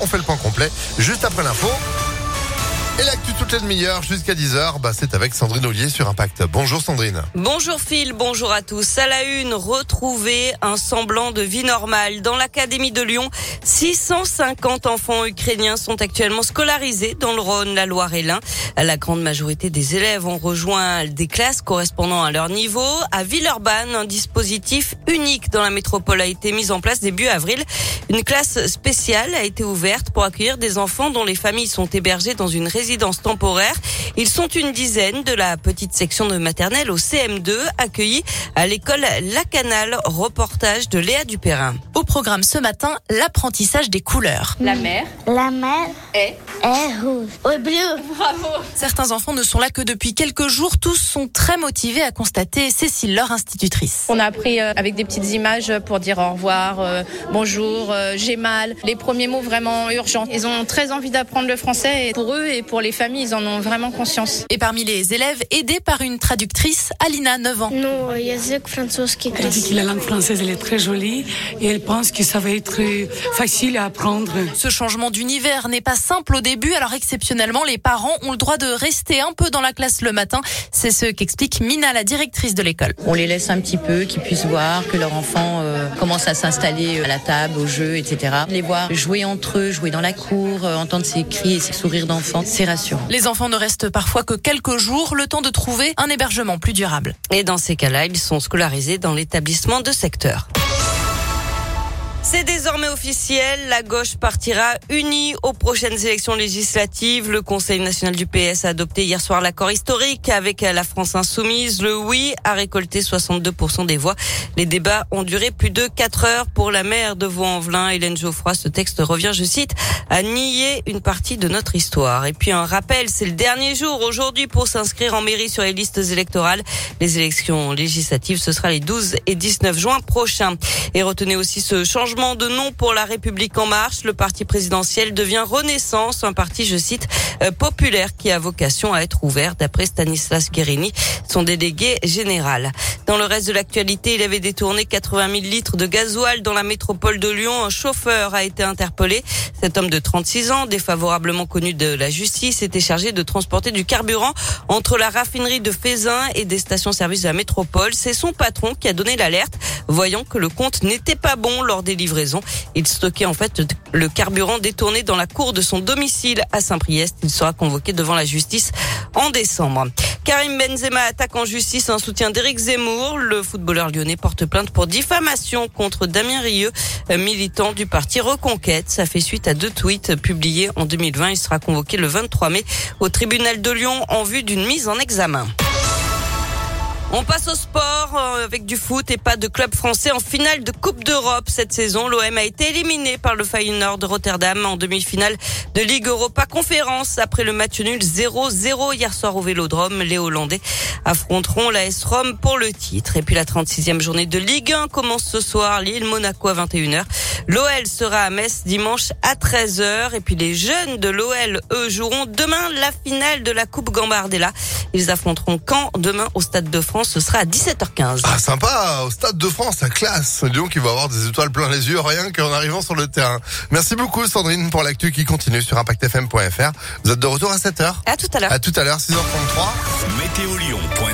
On fait le la demi-heure jusqu'à 10h, bah, c'est avec Sandrine Ollier sur Impact. Bonjour Sandrine. Bonjour Phil, bonjour à tous. À la une, retrouver un semblant de vie normale. Dans l'Académie de Lyon, 650 enfants ukrainiens sont actuellement scolarisés dans le Rhône, la Loire et l'Ain. La grande majorité des élèves ont rejoint des classes correspondant à leur niveau. À Villeurbanne, un dispositif unique dans la métropole a été mis en place début avril. Une classe spéciale a été ouverte pour accueillir des enfants dont les familles sont hébergées dans une résidence résidence temporaire. Ils sont une dizaine de la petite section de maternelle au CM2 accueillis à l'école La Canale. Reportage de Léa Dupérin. Au programme ce matin, l'apprentissage des couleurs. La mer. La mer est, est rouge. Au bleu. Bravo. Certains enfants ne sont là que depuis quelques jours. Tous sont très motivés à constater Cécile, leur institutrice. On a appris euh, avec des petites images pour dire au revoir, euh, bonjour, euh, j'ai mal. Les premiers mots vraiment urgents. Ils ont très envie d'apprendre le français et pour eux et pour pour les familles, ils en et parmi les élèves, aidés par une traductrice, Alina, 9 ans. Elle dit que la langue française, elle est très jolie et elle pense que ça va être facile à apprendre. Ce changement d'univers n'est pas simple au début, alors exceptionnellement, les parents ont le droit de rester un peu dans la classe le matin. C'est ce qu'explique Mina, la directrice de l'école. On les laisse un petit peu, qu'ils puissent voir que leur enfant euh, commence à s'installer euh, à la table, au jeu, etc. Les voir jouer entre eux, jouer dans la cour, euh, entendre ses cris et ses sourires d'enfants, c'est rassurant enfants ne restent parfois que quelques jours, le temps de trouver un hébergement plus durable. Et dans ces cas-là, ils sont scolarisés dans l'établissement de secteur. C'est désormais officiel, la gauche partira unie aux prochaines élections législatives. Le Conseil national du PS a adopté hier soir l'accord historique avec la France insoumise. Le oui a récolté 62% des voix. Les débats ont duré plus de 4 heures pour la maire de Vaux-en-Velin, Hélène Geoffroy. Ce texte revient, je cite, à nier une partie de notre histoire. Et puis un rappel, c'est le dernier jour aujourd'hui pour s'inscrire en mairie sur les listes électorales. Les élections législatives, ce sera les 12 et 19 juin prochains. Et retenez aussi ce changement de nom pour la République en marche. Le parti présidentiel devient Renaissance, un parti, je cite, euh, populaire qui a vocation à être ouvert, d'après Stanislas Guérini, son délégué général. Dans le reste de l'actualité, il avait détourné 80 000 litres de gasoil dans la métropole de Lyon. Un chauffeur a été interpellé. Cet homme de 36 ans, défavorablement connu de la justice, était chargé de transporter du carburant entre la raffinerie de Fézin et des stations-service de la métropole. C'est son patron qui a donné l'alerte, voyant que le compte n'était pas bon lors des livraisons. Il stockait en fait le carburant détourné dans la cour de son domicile à Saint-Priest. Il sera convoqué devant la justice en décembre. Karim Benzema attaque en justice un soutien d'Éric Zemmour. Le footballeur lyonnais porte plainte pour diffamation contre Damien Rieu, militant du parti Reconquête. Ça fait suite à deux tweets publiés en 2020. Il sera convoqué le 23 mai au tribunal de Lyon en vue d'une mise en examen. On passe au sport euh, avec du foot et pas de club français en finale de Coupe d'Europe cette saison. L'OM a été éliminé par le Feyenoord de Rotterdam en demi-finale de Ligue Europa Conférence après le match nul 0-0 hier soir au Vélodrome. Les Hollandais affronteront la S Rome pour le titre. Et puis la 36e journée de Ligue 1 commence ce soir. Lille Monaco à 21h. L'OL sera à Metz dimanche à 13h. Et puis les jeunes de l'OL, eux, joueront demain la finale de la Coupe Gambardella. Ils affronteront Caen demain au Stade de France ce sera à 17h15. Ah, sympa, au Stade de France, à classe. Donc, il va avoir des étoiles plein les yeux, rien qu'en arrivant sur le terrain. Merci beaucoup, Sandrine, pour l'actu qui continue sur ImpactFM.fr. Vous êtes de retour à 7h. À tout à l'heure. À tout à l'heure, 6h33. Météo